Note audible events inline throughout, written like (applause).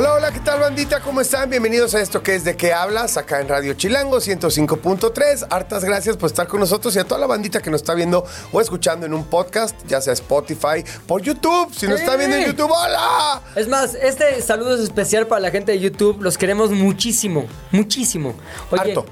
Hola, hola, ¿qué tal bandita? ¿Cómo están? Bienvenidos a esto que es de qué hablas, acá en Radio Chilango 105.3. Hartas gracias por estar con nosotros y a toda la bandita que nos está viendo o escuchando en un podcast, ya sea Spotify, por YouTube. Si nos está viendo en YouTube, ¡hola! Es más, este saludo es especial para la gente de YouTube. Los queremos muchísimo, muchísimo. Oye, Harto.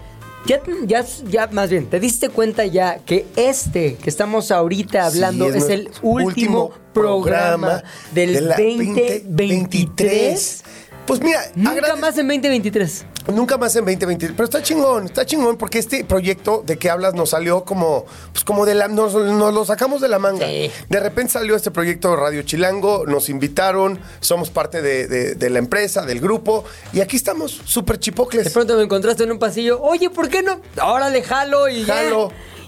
Ya, ya, ya, más bien, ¿te diste cuenta ya que este que estamos ahorita hablando Sí, es, es el último, último programa, programa del de la 2023? Pues mira, Nunca más en 2023. Nunca más en 2023. Pero está chingón, está chingón porque este proyecto de que hablas nos salió como, pues como de la, nos, nos lo sacamos de la manga. Sí. De repente salió este proyecto de Radio Chilango, nos invitaron, somos parte de, de- de la empresa, del grupo, y aquí estamos, súper De chipocles. pronto me encontraste en un pasillo. Oye, ¿por qué no? Ahora le jalo y ya.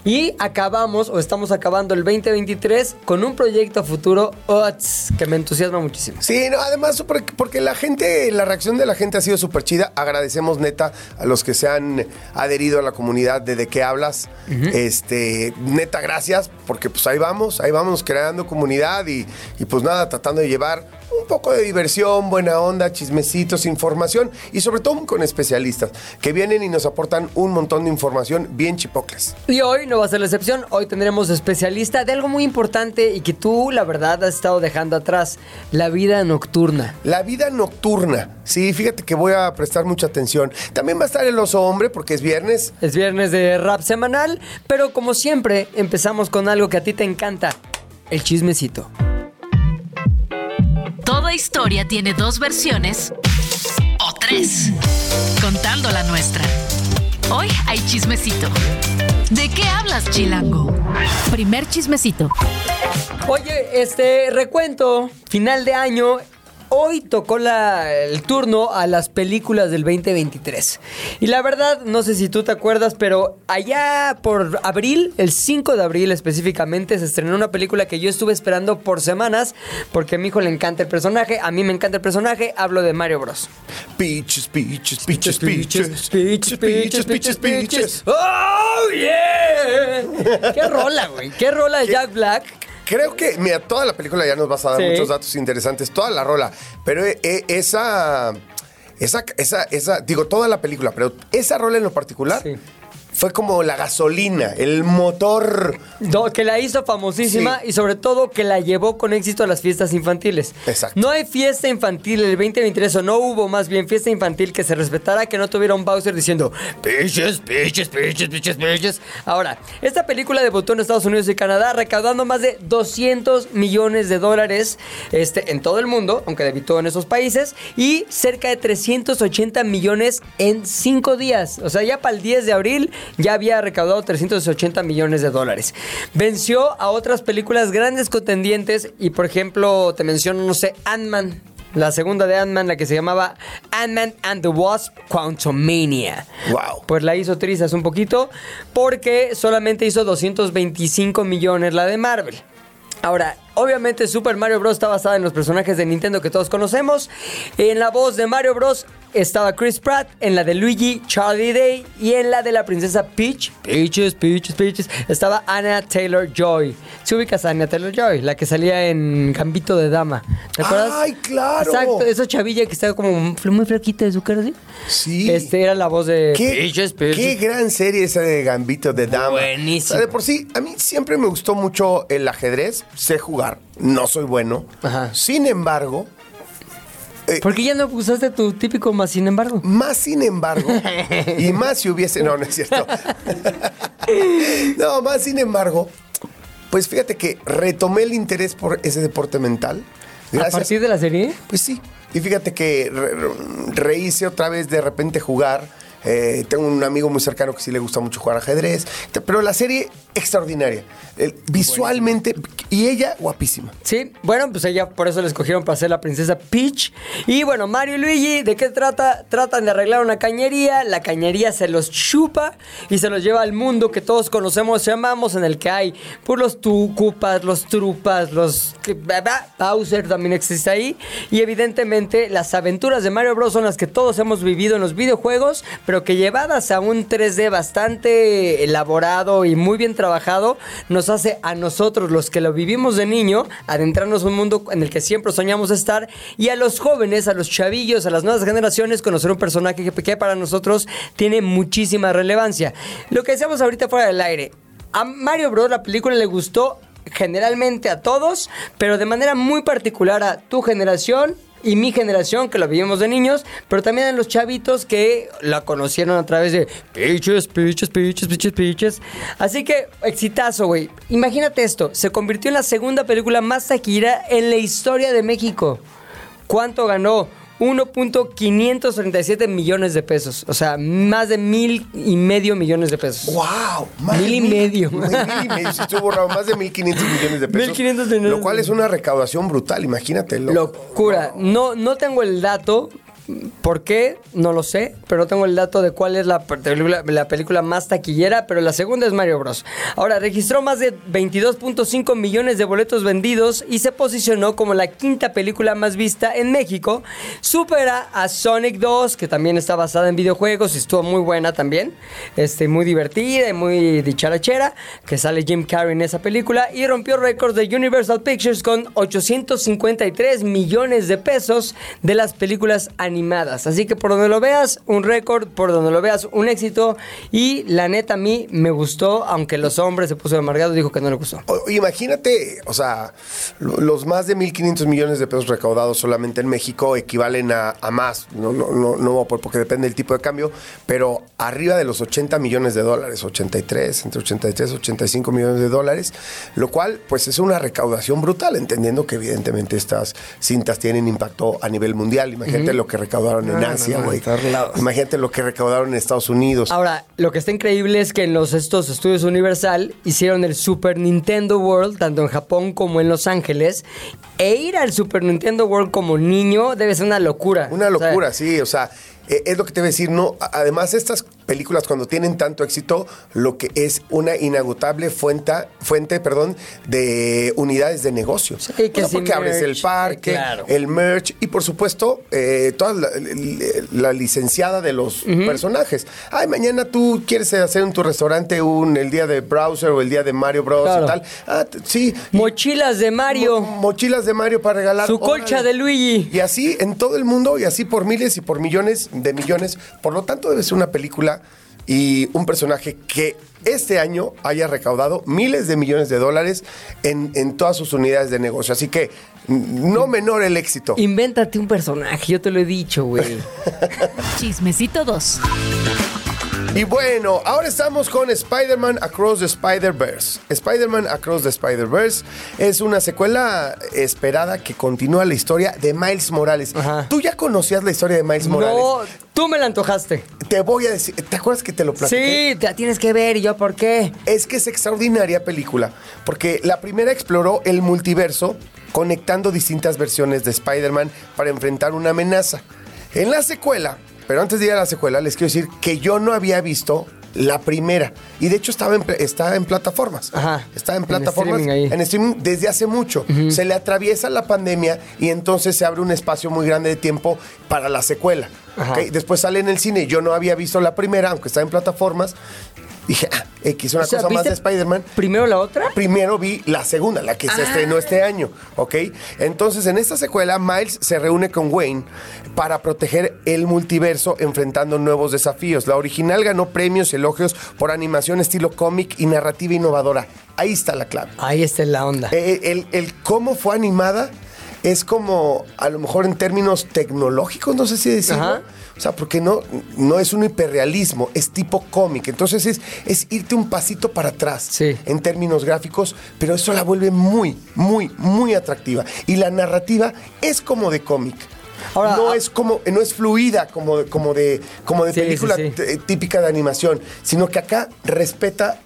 Y acabamos, o estamos acabando el 2023 con un proyecto futuro OTS, que me entusiasma muchísimo. Sí, no, además porque la gente, la reacción de la gente ha sido súper chida. Agradecemos neta a los que se han adherido a la comunidad de De qué hablas. Este, neta, gracias, porque pues ahí vamos, ahí vamos creando comunidad y, y pues nada, tratando de llevar un poco de diversión, buena onda, chismecitos, información y sobre todo con especialistas que vienen y nos aportan un montón de información bien chipocles. Y hoy no va a ser la excepción. Hoy tendremos especialista de algo muy importante y que tú, la verdad, has estado dejando atrás: la vida nocturna. La vida nocturna. Sí, fíjate que voy a prestar mucha atención. También va a estar el oso hombre porque es viernes. Es viernes de rap semanal, pero como siempre, empezamos con algo que a ti te encanta: el chismecito. Historia tiene dos versiones o tres, contando la nuestra. Hoy hay chismecito. ¿De qué hablas, Chilango? Primer chismecito. Oye, este recuento, final de año. Hoy tocó la- el turno a las películas del 2023. Y la verdad, no sé si tú te acuerdas, pero allá por abril, el 5 de abril específicamente, se estrenó una película que yo estuve esperando por semanas, porque a mi hijo le encanta el personaje, a mí me encanta el personaje, hablo de Mario Bros. Peaches, peaches, peaches, peaches. Peaches, peaches, peaches, peaches. ¡Oh, yeah! (laughs) ¡Qué rola, güey! ¡Qué rola de Jack Black! Creo que, mira, toda la película ya nos vas a dar Sí. muchos datos interesantes, toda la rola, pero eh, eh, esa, esa, esa, esa, digo, toda la película, pero esa rola en lo particular Sí. Fue como la gasolina, el motor. Que la hizo famosísima Sí. y sobre todo que la llevó con éxito a las fiestas infantiles. Exacto. No hay fiesta infantil el 2023 o no hubo más bien fiesta infantil que se respetara que no tuviera un Bowser diciendo piches, piches, piches, piches, piches. Ahora, esta película debutó en Estados Unidos y Canadá recaudando más de 200 millones de dólares este, en todo el mundo, aunque debutó en esos países, y cerca de 380 millones en 5 días. O sea, ya para el 10 de abril ya había recaudado 380 millones de dólares. Venció a otras películas grandes contendientes y, por ejemplo, te menciono, no sé, Ant-Man. La segunda de Ant-Man, la que se llamaba Ant-Man and the Wasp Quantumania. Wow. Pues la hizo trizas un poquito porque solamente hizo 225 millones la de Marvel. Ahora, obviamente Super Mario Bros. está basada en los personajes de Nintendo que todos conocemos. En la voz de Mario Bros. Estaba Chris Pratt, en la de Luigi, Charlie Day y en la de la princesa Peach, Peaches, Peaches, Peaches, estaba Anna Taylor Joy. Si ubicas a Anna Taylor Joy, la que salía en Gambito de Dama. ¿Te acuerdas? ¡Ay, claro! Exacto, esa chavilla que estaba como muy flaquita de su cara, ¿sí? Sí. Este era la voz de ¿Qué, Peaches, Peaches. qué gran serie esa de Gambito de Dama. Buenísimo. O sea, de por sí, a mí siempre me gustó mucho el ajedrez. Sé jugar, no soy bueno. Ajá. Sin embargo, ¿Por qué ya no usaste tu típico más sin embargo? Más sin embargo, y más si hubiese. No, no es cierto. no, más sin embargo, pues fíjate que retomé el interés por ese deporte mental. ¿A partir de la serie? Pues sí. Y fíjate que re- re- rehice otra vez de repente jugar Eh, tengo un amigo muy cercano que sí le gusta mucho jugar ajedrez. Pero la serie, extraordinaria. Eh, visualmente, y ella, guapísima. Sí, bueno, pues ella por eso la escogieron para ser la princesa Peach. Y bueno, Mario y Luigi, ¿de qué trata? Tratan de arreglar una cañería, la cañería se los chupa y se los lleva al mundo que todos conocemos, llamamos, en el que hay por los tucupas, los trupas, los... Bowser también existe ahí. Y evidentemente las aventuras de Mario Bros. son las que todos hemos vivido en los videojuegos, pero que llevadas a un 3D bastante elaborado y muy bien trabajado, nos hace a nosotros, los que lo vivimos de niño, adentrarnos en un mundo en el que siempre soñamos estar, y a los jóvenes, a los chavillos, a las nuevas generaciones, conocer un personaje que, que para nosotros tiene muchísima relevancia. Lo que decíamos ahorita fuera del aire, a Mario Bros. la película le gustó generalmente a todos, pero de manera muy particular a tu generación y mi generación que lo vivimos de niños, pero también a los chavitos que la conocieron a través de pitches, pitches, pitches, pitches, pitches. Así que, exitazo, güey. Imagínate esto, se convirtió en la segunda película más taquillera en la historia de México. ¿Cuánto ganó? 1.537 millones de pesos. O sea, más de mil y medio millones de pesos. ¡Wow! Mil y medio. Mil y medio. Sí, estuvo borrado. Más de 1.500 millones de pesos. 1.500 millones. Lo cual es una recaudación brutal, imagínate. lo- Locura. No, no tengo el dato. ¿Por qué? No lo sé, pero no tengo el dato de cuál es la película, la película más taquillera, pero la segunda es Mario Bros. Ahora, registró más de 22.5 millones de boletos vendidos y se posicionó como la quinta película más vista en México. Supera a Sonic 2, que también está basada en videojuegos y estuvo muy buena también. Este, muy divertida y muy dicharachera, que sale Jim Carrey en esa película y rompió récords de Universal Pictures con 853 millones de pesos de las películas animadas. Así que por donde lo veas, un récord, por donde lo veas, un éxito. Y la neta, a mí me gustó, aunque los hombres se puso amargado, dijo que no le gustó. O- Imagínate, o sea, lo- los más de 1.500 millones de pesos recaudados solamente en México equivalen a, a más, no, no, no, no, por- porque depende del tipo de cambio, pero arriba de los 80 millones de dólares, 83, entre 83 y 85 millones de dólares, lo cual pues es una recaudación brutal, entendiendo que evidentemente estas cintas tienen impacto a nivel mundial. Imagínate lo que recaudaron en No, no, Asia, güey. Imagínate lo que recaudaron en Estados Unidos. Ahora, lo que está increíble es que en los estos estudios Universal hicieron el Super Nintendo World, tanto en Japón como en Los Ángeles. E ir al Super Nintendo World como niño debe ser una locura. Una O sea, locura, sí, o sea, eh, es lo que te voy a decir, no, además estas películas cuando tienen tanto éxito, lo que es una inagotable fuente, fuente, perdón, de unidades de negocio. Sí, que O sea, sí, porque abres el parque, claro. el merch y por supuesto eh, toda la, la licenciada de los personajes. Ay, mañana tú quieres hacer en tu restaurante un el día de Browser o el día de Mario Bros Claro. y tal. Ah, sí. Mochilas de Mario. Mo- mochilas de Mario para regalar. Su colcha Órale. de Luigi. Y así en todo el mundo y así por miles y por millones de millones. Por lo tanto, debe ser una película y un personaje que este año haya recaudado miles de millones de dólares en, en todas sus unidades de negocio. Así que no menor el éxito. Invéntate un personaje, yo te lo he dicho, güey. (laughs) Chismecito 2. Y bueno, ahora estamos con Spider-Man Across the Spider-Verse. Spider-Man Across the Spider-Verse es una secuela esperada que continúa la historia de Miles Morales. Ajá. ¿Tú ya conocías la historia de Miles Morales? no, tú me la antojaste. Te voy a decir, ¿te acuerdas que te lo platiqué? Sí, te la tienes que ver. ¿Y yo por qué? Es que es extraordinaria película, porque la primera exploró el multiverso conectando distintas versiones de Spider-Man para enfrentar una amenaza. En la secuela, pero antes de ir a la secuela, les quiero decir que yo no había visto la primera. Y de hecho estaba en, está en plataformas. Ajá. Está en En plataformas. streaming ahí. En streaming desde hace mucho. Se le atraviesa la pandemia y entonces se abre un espacio muy grande de tiempo para la secuela. Después sale en el cine. Yo no había visto la primera, aunque está en plataformas. Dije, ah, X, una O sea, cosa más ¿viste de Spider-Man. ¿Primero la otra? Primero vi la segunda, la que se estrenó este año, ¿ok? Entonces, en esta secuela, Miles se reúne con Wayne para proteger el multiverso enfrentando nuevos desafíos. La original ganó premios y elogios por animación estilo cómic y narrativa innovadora. Ahí está la clave. Ahí está la onda. Eh, El, el cómo fue animada es como, a lo mejor en términos tecnológicos, no sé si decirlo. Ajá. O sea, porque no, no es un hiperrealismo, es tipo cómic. Entonces es, es irte un pasito para atrás Sí. en términos gráficos, pero eso la vuelve muy, muy, muy atractiva. Y la narrativa es como de cómic. Ahora, no ah- es como, no es fluida como, como de, como de Sí, película sí, sí. t- típica de animación, sino que acá respeta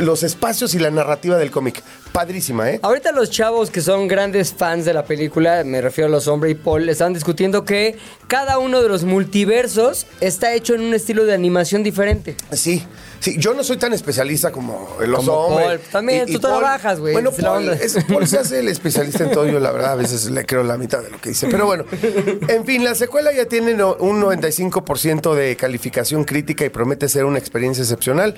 los espacios y la narrativa del cómic. Padrísima, ¿eh? Ahorita los chavos que son grandes fans de la película, me refiero a los hombres y Paul, están discutiendo que cada uno de los multiversos está hecho en un estilo de animación diferente. Sí, sí, yo no soy tan especialista como los Como hombres. Paul. También, tú trabajas, güey, Bueno, Paul, es- Paul se hace el especialista en todo, yo la verdad a veces le creo la mitad de lo que dice. Pero bueno, en fin, la secuela ya tiene un 95% de calificación crítica y promete ser una experiencia excepcional.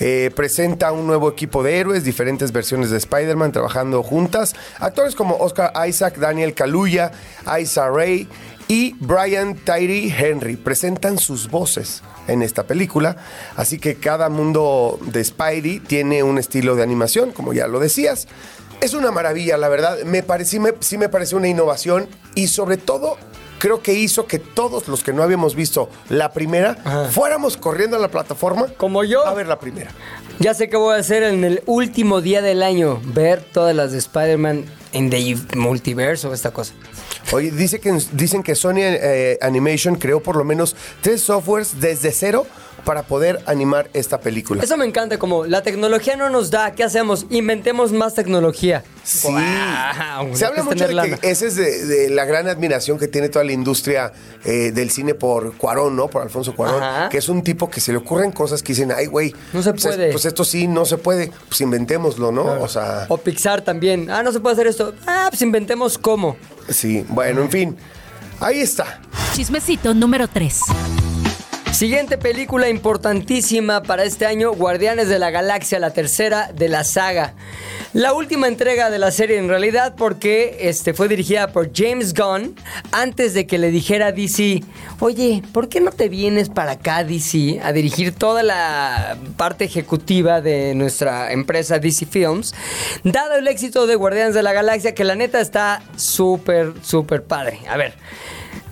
Eh, presenta un nuevo equipo de héroes, diferentes versiones de Spider-Man trabajando juntas. Actores como Oscar Isaac, Daniel Kaluuya, Isa Ray y Brian Tyree Henry presentan sus voces en esta película. Así que cada mundo de Spidey tiene un estilo de animación, como ya lo decías. Es una maravilla, la verdad. Me parece, sí me, sí me parece una innovación y sobre todo creo que hizo que todos los que no habíamos visto la primera fuéramos corriendo a la plataforma Como yo. a ver la primera. Ya sé qué voy a hacer en el último día del año, ver todas las de Spider-Man en The Multiverso, esta cosa. Oye, dice que, dicen que Sony eh, Animation creó por lo menos tres softwares desde cero para poder animar esta película. Eso me encanta, como la tecnología no nos da, ¿qué hacemos? Inventemos más tecnología. Sí. Wow, Se habla mucho de lana. que esa es de, de la gran admiración que tiene toda la industria eh, del cine por Cuarón, ¿no? Por Alfonso Cuarón, Ajá. que es un tipo que se le ocurren cosas que dicen, ay, güey. No se pues, es- puede. Pues esto sí, no se puede. Pues inventémoslo, ¿no? O sea, O Pixar también. Ah, no se puede hacer esto. Ah, pues inventemos cómo. sí. Bueno, en fin. Ahí está. Chismecito número 3. Siguiente película importantísima para este año, Guardianes de la Galaxia, la tercera de la saga. La última entrega de la serie en realidad porque este, fue dirigida por James Gunn antes de que le dijera a DC, oye, ¿por qué no te vienes para acá DC a dirigir toda la parte ejecutiva de nuestra empresa DC Films? Dado el éxito de Guardianes de la Galaxia, que la neta está súper, súper padre. A ver.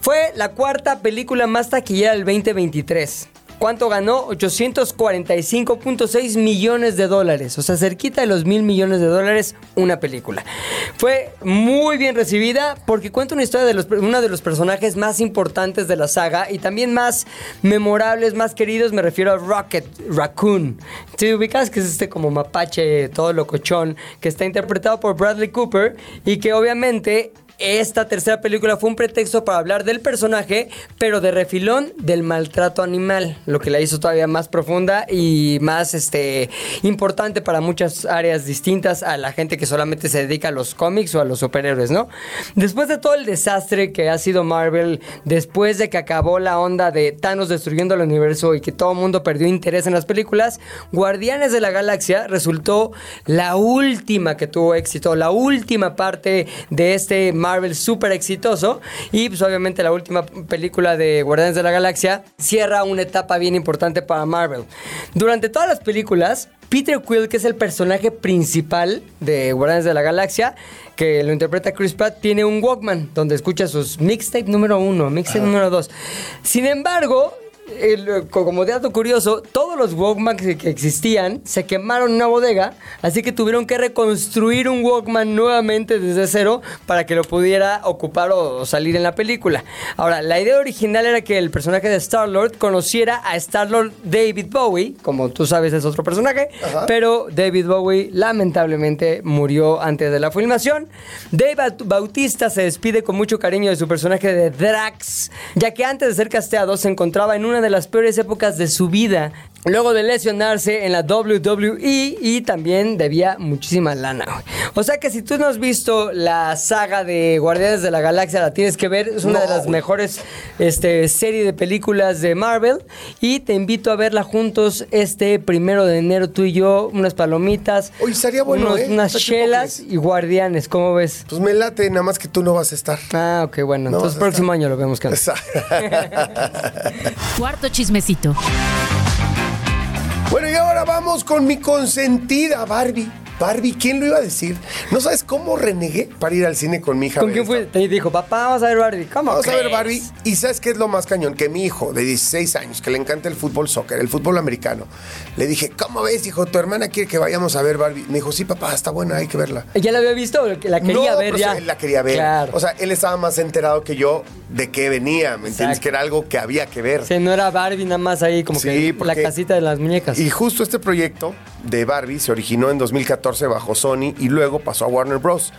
Fue la cuarta película más taquillera del 2023. ¿Cuánto ganó? 845.6 millones de dólares. O sea, cerquita de los mil millones de dólares una película. Fue muy bien recibida porque cuenta una historia de los, uno de los personajes más importantes de la saga y también más memorables, más queridos. Me refiero a Rocket Raccoon. ¿Te ubicas? Que es este como mapache todo locochón que está interpretado por Bradley Cooper y que obviamente esta tercera película fue un pretexto para hablar del personaje, pero de refilón del maltrato animal, lo que la hizo todavía más profunda y más este, importante para muchas áreas distintas a la gente que solamente se dedica a los cómics o a los superhéroes, ¿no? Después de todo el desastre que ha sido Marvel, después de que acabó la onda de Thanos destruyendo el universo y que todo el mundo perdió interés en las películas, Guardianes de la Galaxia resultó la última que tuvo éxito, la última parte de este Marvel súper exitoso y pues obviamente la última película de Guardianes de la Galaxia cierra una etapa bien importante para Marvel. Durante todas las películas, Peter Quill, que es el personaje principal de Guardianes de la Galaxia, que lo interpreta Chris Pratt, tiene un Walkman donde escucha sus mixtape número uno, mixtape número dos. Sin embargo, el- como dato curioso, todos los Walkman que, que existían se quemaron en una bodega, así que tuvieron que reconstruir un Walkman nuevamente desde cero para que lo pudiera ocupar o, o salir en la película. Ahora, la idea original era que el personaje de Star-Lord conociera a Star-Lord David Bowie, como tú sabes es otro personaje, pero David Bowie lamentablemente murió antes de la filmación. Dave Baut- Bautista se despide con mucho cariño de su personaje de Drax, ya que antes de ser casteado se encontraba en una de las peores épocas de su vida. Luego de lesionarse en la WWE y también debía muchísima lana. güey. O sea que si tú no has visto la saga de Guardianes de la Galaxia, la tienes que ver. Es una No, de las güey. mejores este, serie de películas de Marvel. Y te invito a verla juntos este primero de enero, tú y yo, unas palomitas. Oye, estaría bueno, unos- ¿eh? Unas ¿Tú qué chelas y guardianes, ¿cómo ves? Pues me late, nada más que tú no vas a estar. Ah, ok, bueno. No, Entonces próximo año lo vemos. (laughs) Cuarto chismecito. Bueno, y ahora vamos con mi consentida Barbie. Barbie, ¿quién lo iba a decir? ¿No sabes cómo renegué para ir al cine con mi hija? ¿Con quién fue? Te dijo, papá, vamos a ver Barbie. ¿Cómo Vamos a ver? Barbie. Y ¿sabes qué es lo más cañón? Que mi hijo de 16 años, que le encanta el fútbol soccer, el fútbol americano, le dije, ¿cómo ves, hijo? Tu hermana quiere que vayamos a ver Barbie. Me dijo, sí, papá, está buena, hay que verla. ¿Ya la había visto? ¿La quería No, ver ya? Él la quería ver. Claro. O sea, él estaba más enterado que yo de qué venía, ¿me entiendes? Exacto. Que era algo que había que ver. Sí, no era Barbie nada más ahí, como Sí, que la casita de las muñecas. Y justo este proyecto de Barbie se originó en 2014 bajo Sony y luego pasó a Warner Bros.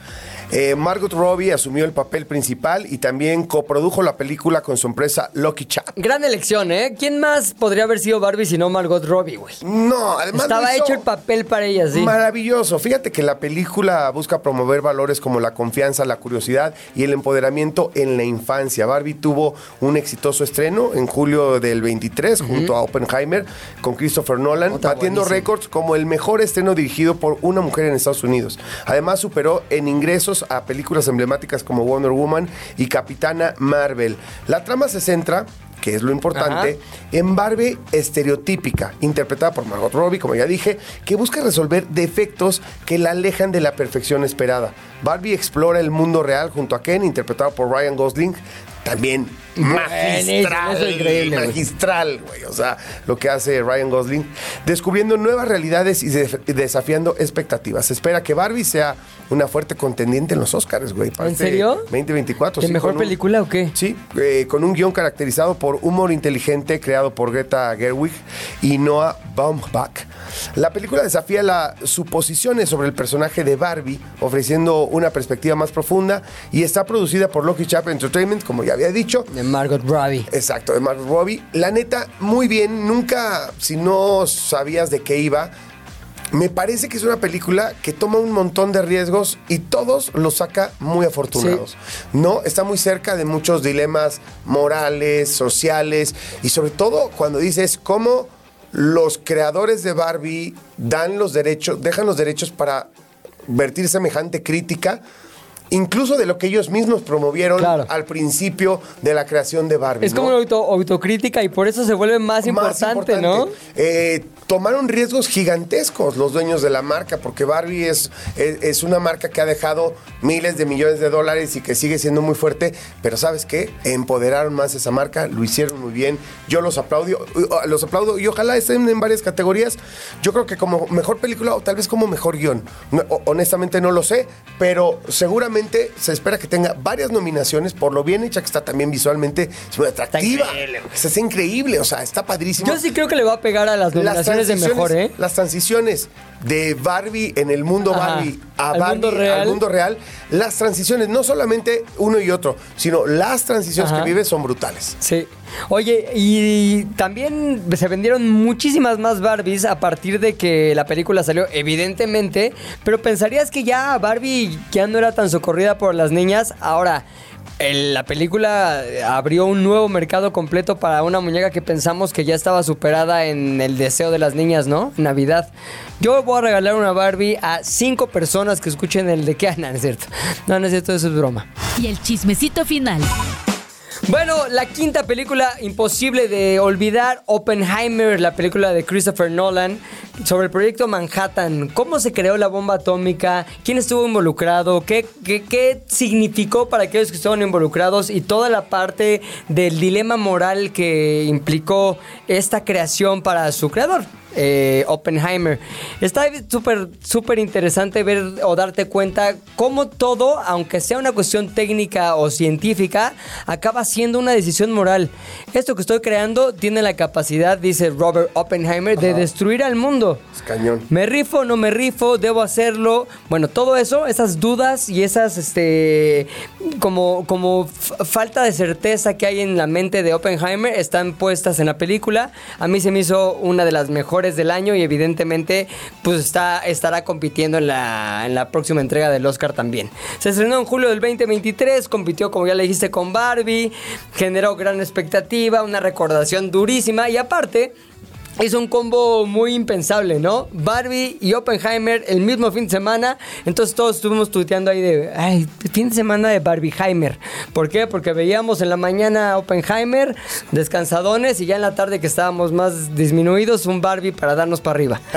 Eh, Margot Robbie asumió el papel principal y también coprodujo la película con su empresa Lucky Chat. Gran elección, ¿eh? ¿Quién más podría haber sido Barbie si no Margot Robbie, güey? No, además Estaba hecho el papel para ella, sí. Maravilloso. Fíjate que la película busca promover valores como la confianza, la curiosidad y el empoderamiento en la infancia. Barbie tuvo un exitoso estreno en julio del 23 junto a Oppenheimer con Christopher Nolan, Otra batiendo récords como el mejor estreno dirigido por una mujer en Estados Unidos. Además superó en ingresos a películas emblemáticas como Wonder Woman y Capitana Marvel. La trama se centra que es lo importante, en Barbie estereotípica, interpretada por Margot Robbie, como ya dije, que busca resolver defectos que la alejan de la perfección esperada. Barbie explora el mundo real junto a Ken, interpretado por Ryan Gosling, también magistral, increíble, güey. magistral, güey, o sea, lo que hace Ryan Gosling, descubriendo nuevas realidades y de- desafiando expectativas. Se espera que Barbie sea una fuerte contendiente en los Oscars, güey. ¿En serio? 2024. ¿De sí, mejor un- película o qué? Sí, eh, con un guion caracterizado por humor inteligente creado por Greta Gerwig y Noah Baumbach. La película desafía las suposiciones sobre el personaje de Barbie, ofreciendo una perspectiva más profunda y está producida por Lucky Chap Entertainment, como ya había dicho. De Margot Robbie. Exacto, de Margot Robbie. La neta, muy bien. Nunca, si no sabías de qué iba, me parece que es una película que toma un montón de riesgos y todos los saca muy afortunados. No, está muy cerca de muchos dilemas morales, sociales y sobre todo cuando dices cómo los creadores de Barbie dan los derechos, dejan los derechos para vertir semejante crítica. Incluso de lo que ellos mismos promovieron Claro. al principio de la creación de Barbie. Es ¿no? como una auto- autocrítica y por eso se vuelve más, Más importante, ¿no? Eh, tomaron riesgos gigantescos los dueños de la marca, porque Barbie es, es, es una marca que ha dejado miles de millones de dólares y que sigue siendo muy fuerte, pero ¿sabes qué? Empoderaron más esa marca, lo hicieron muy bien, yo los aplaudo, los aplaudo y ojalá estén en varias categorías. Yo creo que como mejor película o tal vez como mejor guion. No, honestamente no lo sé, pero seguramente se espera que tenga varias nominaciones por lo bien hecha que está también visualmente, es muy atractiva. increíble, güey. O sea, es increíble, o sea, está padrísimo. Yo sí creo que le va a pegar a las nominaciones de mejor, ¿eh? Las transiciones de Barbie en el mundo Ajá. Barbie a Al Barbie mundo real. al mundo real, las transiciones, no solamente uno y otro, sino las transiciones Ajá. que vive son brutales. Sí. Oye, y también se vendieron muchísimas más Barbies a partir de que la película salió, evidentemente, pero pensarías que ya Barbie ya no era tan socorrida por las niñas. Ahora, la película abrió un nuevo mercado completo para una muñeca que pensamos que ya estaba superada en el deseo de las niñas, ¿no? Navidad. Yo voy a regalar una Barbie a cinco personas que escuchen el de (laughs) cierto. No, no es cierto, eso es broma. Y el chismecito final. Bueno, la quinta película imposible de olvidar, Oppenheimer, la película de Christopher Nolan sobre el proyecto Manhattan. ¿Cómo se creó la bomba atómica? ¿Quién estuvo involucrado? ¿Qué, qué, qué significó para aquellos que estaban involucrados? Y toda la parte del dilema moral que implicó esta creación para su creador. Eh, Oppenheimer. Está súper, súper interesante ver o darte cuenta cómo todo, aunque sea una cuestión técnica o científica, acaba siendo una decisión moral. Esto que estoy creando tiene la capacidad, dice Robert Oppenheimer, de destruir al mundo. Es cañón. ¿Me rifo o no me rifo? ¿Debo hacerlo? Bueno, todo eso, esas dudas y esas, este, como, como falta de certeza que hay en la mente de Oppenheimer están puestas en la película. A mí se me hizo una de las mejores del año y evidentemente, pues está, estará compitiendo en la, en la próxima entrega del Oscar también. Se estrenó en julio del 2023, compitió, como ya le dijiste, con Barbie, generó gran expectativa, una recordación durísima y aparte... Hizo un combo muy impensable, ¿no? Barbie y Oppenheimer el mismo fin de semana. Entonces todos estuvimos tuiteando ahí de, ay, fin de semana de Barbieheimer. ¿Por qué? Porque veíamos en la mañana Oppenheimer, descansadones, y ya en la tarde que estábamos más disminuidos, un Barbie para darnos para arriba. (laughs)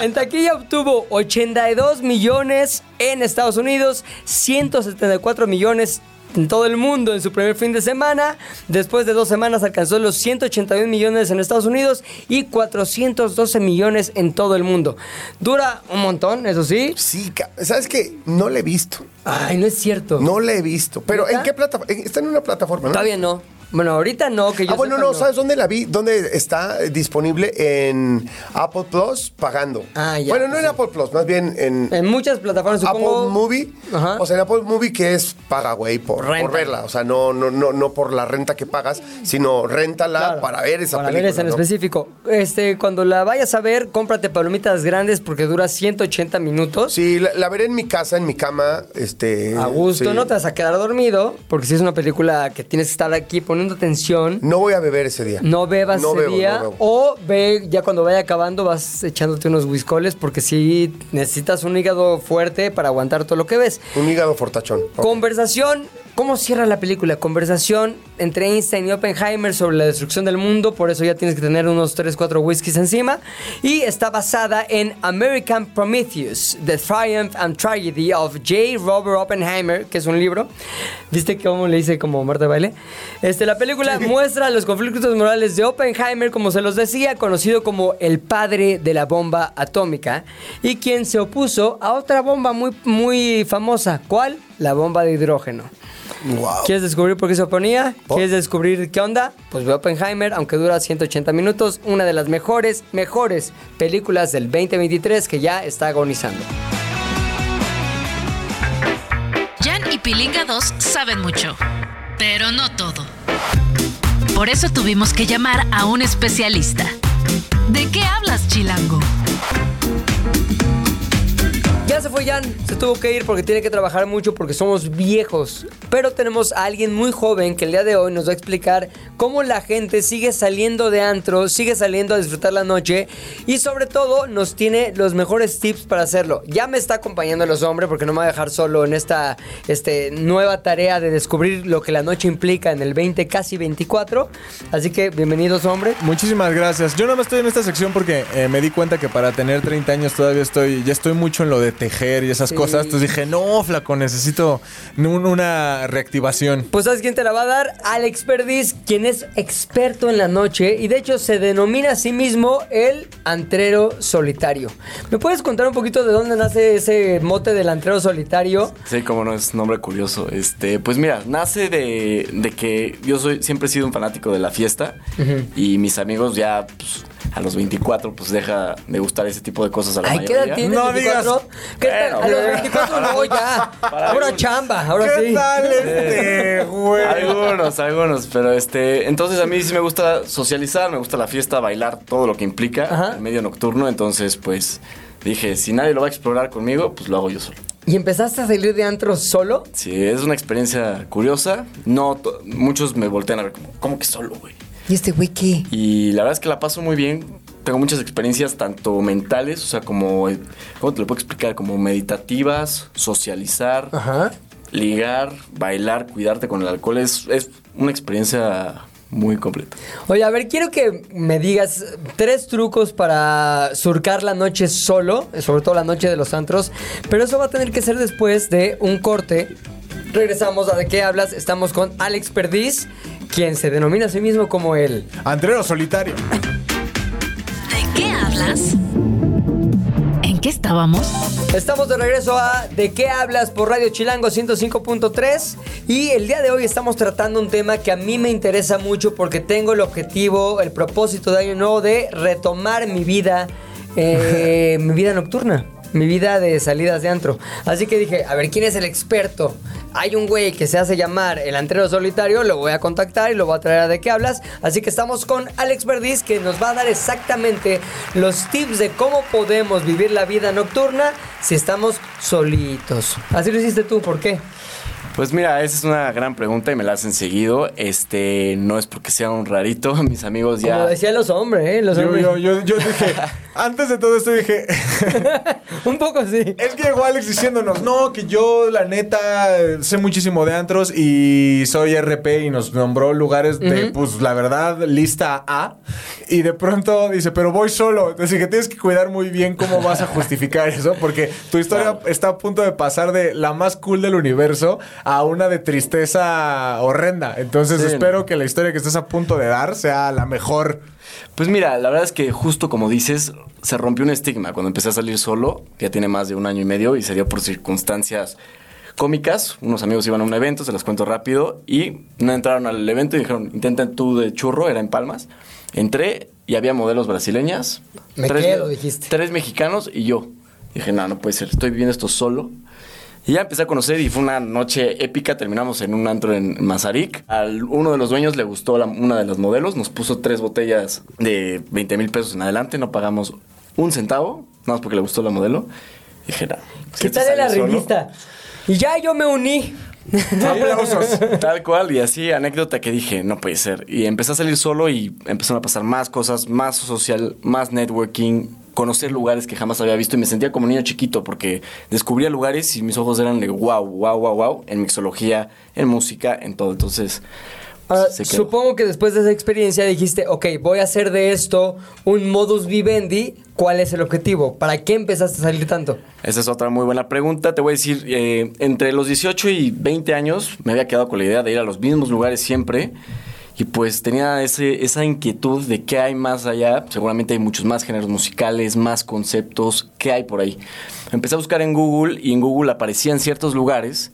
En taquilla obtuvo 82 millones en Estados Unidos, 174 millones en todo el mundo en su primer fin de semana. Después de dos semanas alcanzó los 181 millones en Estados Unidos y 412 millones en todo el mundo. Dura un montón, eso sí. Sí, ¿sabes qué? No la he visto. Ay, no es cierto. No la he visto. Pero ¿Neta? ¿en qué plataforma? Está en una plataforma, ¿no? Todavía no. Bueno, ahorita no, que yo Ah, bueno, sepa, no, ¿sabes dónde la vi? ¿Dónde está disponible? En Apple Plus pagando. Ah, ya, Bueno, no pues en sí. Apple Plus, más bien en En muchas plataformas, supongo. Apple Movie. Ajá. O sea, en Apple Movie que es paga, güey, por, por verla. O sea, no, no, no, no por la renta que pagas, sino réntala Claro, para ver esa para película. ver esa en ¿no? específico. Este, cuando la vayas a ver, cómprate palomitas grandes porque dura 180 minutos. Sí, la, la veré en mi casa, en mi cama. Este, A gusto, sí. no te vas a quedar dormido, porque si es una película que tienes que estar aquí poniendo atención, No voy a beber ese día. no bebas No ese bebo, día, no bebo. o ve ya cuando vaya acabando vas echándote unos whiskoles, porque si necesitas un hígado fuerte para aguantar todo lo que ves. Un hígado fortachón. Conversación, ¿cómo cierra la película? Conversación entre Einstein y Oppenheimer sobre la destrucción del mundo, por eso ya tienes que tener unos 3, 4 whiskies encima. Y está basada en American Prometheus, The Triumph and Tragedy of J. Robert Oppenheimer, que es un libro. ¿Viste cómo le hice como Marta Baile? Este, la película muestra los conflictos morales de Oppenheimer, como se los decía, conocido como el padre de la bomba atómica, y quien se opuso a otra bomba muy, muy famosa. ¿Cuál? La bomba de hidrógeno. Wow. ¿Quieres descubrir por qué se oponía? ¿Por? ¿Quieres descubrir qué onda? Pues ve Oppenheimer, aunque dura 180 minutos, una de las mejores, mejores películas del 2023 que ya está agonizando. Jan y Pilinga 2 saben mucho, pero no todo. Por eso tuvimos que llamar a un especialista. ¿De qué hablas, Chilango? Se fue Jan, se tuvo que ir porque tiene que trabajar mucho porque somos viejos. Pero tenemos a alguien muy joven que el día de hoy nos va a explicar cómo la gente sigue saliendo de antro, sigue saliendo a disfrutar la noche y sobre todo nos tiene los mejores tips para hacerlo. Ya me está acompañando los hombres porque no me va a dejar solo en esta este, nueva tarea de descubrir lo que la noche implica en el 20, casi 24. Así que bienvenidos hombres. Muchísimas gracias. Yo no me estoy en esta sección porque eh, me di cuenta que para tener 30 años todavía estoy, ya estoy mucho en lo de tejer y esas Sí. cosas. Entonces dije, no, flaco, necesito un- una reactivación. Pues ¿sabes quién te la va a dar? Alex Perdiz, quien es experto en la noche y de hecho se denomina a sí mismo el antrero solitario. ¿Me puedes contar un poquito de dónde nace ese mote del antrero solitario? Sí, como no es nombre curioso. Este, pues mira, nace de, de que yo soy siempre he sido un fanático de la fiesta y mis amigos ya pues, a los 24 pues deja de gustar ese tipo de cosas a la Ay, ¿qué edad mayoría. tienes? No 24? ¿Qué tal? Bueno, a los bueno. 24 no, ya. (laughs) Ahora algunos. chamba, ahora ¿Qué sí. tal este, (laughs) güey? Algunos, algunos, pero este, entonces a mí sí me gusta socializar, me gusta la fiesta, bailar, todo lo que implica Ajá. el medio nocturno, entonces pues dije, si nadie lo va a explorar conmigo, pues lo hago yo solo. ¿Y empezaste a salir de antro solo? Sí, es una experiencia curiosa. No, muchos me voltean a ver como, ¿cómo que solo, güey? ¿Y este güey qué? Y la verdad es que la paso muy bien. Tengo muchas experiencias tanto mentales, o sea, como, ¿cómo te lo puedo explicar? Como meditativas, socializar, Ajá. ligar, bailar, cuidarte con el alcohol. Es, es una experiencia muy completa. Oye, a ver, quiero que me digas tres trucos para surcar la noche solo, sobre todo la noche de los antros, pero eso va a tener que ser después de un corte. Regresamos a de qué hablas. Estamos con Alex Perdiz, quien se denomina a sí mismo como el. Antrero solitario. ¿De qué hablas? ¿En qué estábamos? Estamos de regreso a ¿De qué hablas? por Radio Chilango 105.3 y el día de hoy estamos tratando un tema que a mí me interesa mucho porque tengo el objetivo, el propósito de año nuevo de retomar mi vida, eh, (laughs) mi vida nocturna. Mi vida de salidas de antro. Así que dije, a ver, ¿quién es el experto? Hay un güey que se hace llamar el antrero solitario, lo voy a contactar y lo voy a traer a de qué hablas. Así que estamos con Alex Verdiz que nos va a dar exactamente los tips de cómo podemos vivir la vida nocturna si estamos solitos. Así lo hiciste tú, ¿por qué? Pues mira, esa es una gran pregunta y me la hacen seguido. Este, no es porque sea un rarito, (laughs) mis amigos Como ya... decían los hombres, ¿eh? Los Yo, hombres. yo, yo, yo dije, (laughs) antes de todo esto dije, (laughs) Un poco así. es que llegó Alex diciéndonos, no, que yo la neta sé muchísimo de antros y soy RP y nos nombró lugares de, pues la verdad, lista A. Y de pronto dice, pero voy solo. Entonces que tienes que cuidar muy bien cómo vas a justificar eso, porque tu historia está a punto de pasar de la más cool del universo a una de tristeza horrenda. Entonces Sí. espero que la historia que estés a punto de dar sea la mejor. Pues mira, la verdad es que justo como dices, se rompió un estigma cuando empecé a salir solo, que ya tiene más de un año y medio, y se dio por circunstancias cómicas. Unos amigos iban a un evento, se las cuento rápido, y no entraron al evento y dijeron, intenten tú de churro, era en Palmas. Entré y había modelos brasileñas. Me quedo, dijiste. Tres mexicanos y yo. Dije, no, no puede ser, estoy viviendo esto solo. Y ya empecé a conocer y fue una noche épica. Terminamos en un antro en Mazarik. Al uno de los dueños le gustó la- una de las modelos. Nos puso tres botellas de 20 mil pesos en adelante. No pagamos un centavo, nada más porque le gustó la modelo. Dije, no. ¿Qué tal en la revista? Y ya yo me uní. Aplausos. Tal cual, y así anécdota que dije, no puede ser. Y empecé a salir solo y empezaron a pasar más cosas, más social, más networking, conocer lugares que jamás había visto y me sentía como niño chiquito porque descubría lugares y mis ojos eran de wow, wow, wow, wow, en mixología, en música, en todo. Entonces, quedó. supongo que después de esa experiencia dijiste, ok, voy a hacer de esto un modus vivendi. ¿Cuál es el objetivo? ¿Para qué empezaste a salir tanto? Esa es otra muy buena pregunta. Te voy a decir, eh, entre los 18 y 20 años me había quedado con la idea de ir a los mismos lugares siempre. Y pues tenía ese, esa inquietud de qué hay más allá. Seguramente hay muchos más géneros musicales, más conceptos. ¿Qué hay por ahí? Empecé a buscar en Google y en Google aparecían ciertos lugares,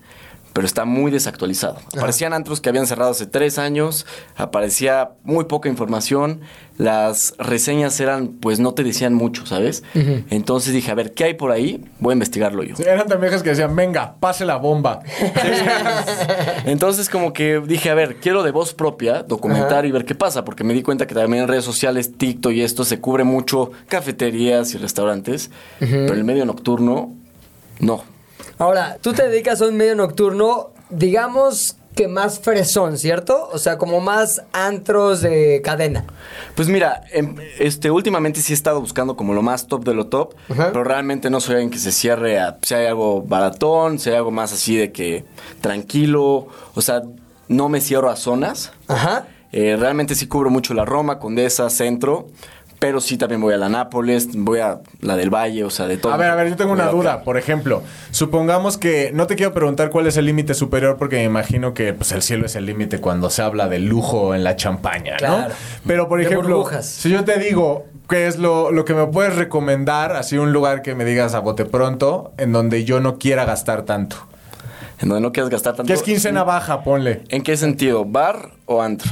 pero está muy desactualizado. Aparecían antros que habían cerrado hace tres años, aparecía muy poca información, las reseñas eran, pues no te decían mucho, ¿sabes? Entonces dije, a ver, ¿qué hay por ahí? Voy a investigarlo yo. Sí, Eran tan viejas que decían, venga, pase la bomba. (laughs) (laughs) Entonces como que dije, a ver, quiero de voz propia documentar y ver qué pasa, porque me di cuenta que también en redes sociales, TikTok y esto se cubre mucho cafeterías y restaurantes, pero el medio nocturno, no. Ahora, tú te dedicas a un medio nocturno, digamos que más fresón, ¿cierto? O sea, como más antros de cadena. Pues mira, em, este, últimamente sí he estado buscando como lo más top de lo top, pero realmente no soy alguien que se cierre a si hay algo baratón, si hay algo más así de que tranquilo, o sea, no me cierro a zonas. Ajá. Eh, realmente sí cubro mucho la Roma, Condesa, Centro, pero sí también voy a la Nápoles, voy a la del Valle, o sea, de todo. A ver, a ver, yo tengo una duda. Por ejemplo, supongamos que no te quiero preguntar cuál es el límite superior porque me imagino que pues, el cielo es el límite cuando se habla de lujo en la champaña, ¿no? Claro. Pero, por ejemplo, si yo te digo qué es lo, lo que me puedes recomendar, así un lugar que me digas a bote pronto, en donde yo no quiera gastar tanto. En donde no quieras gastar tanto. Que es quincena baja, ponle. ¿En qué sentido? ¿Bar o antro?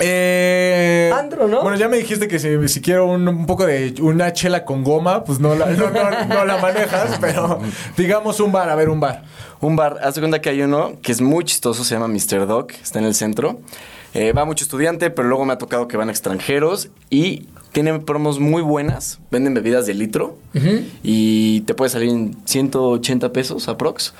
Eh, Antro, ¿no? Bueno, ya me dijiste que si, si quiero un, un poco de una chela con goma, pues no la, no, no- no la manejas, (laughs) pero digamos un bar, a ver, un bar. Un bar, haz de cuenta que hay uno que es muy chistoso, se llama Mr. Doc, está en el centro. Eh, va mucho estudiante, pero luego me ha tocado que van extranjeros y tienen promos muy buenas. Venden bebidas de litro y te puede salir en 180 pesos aprox.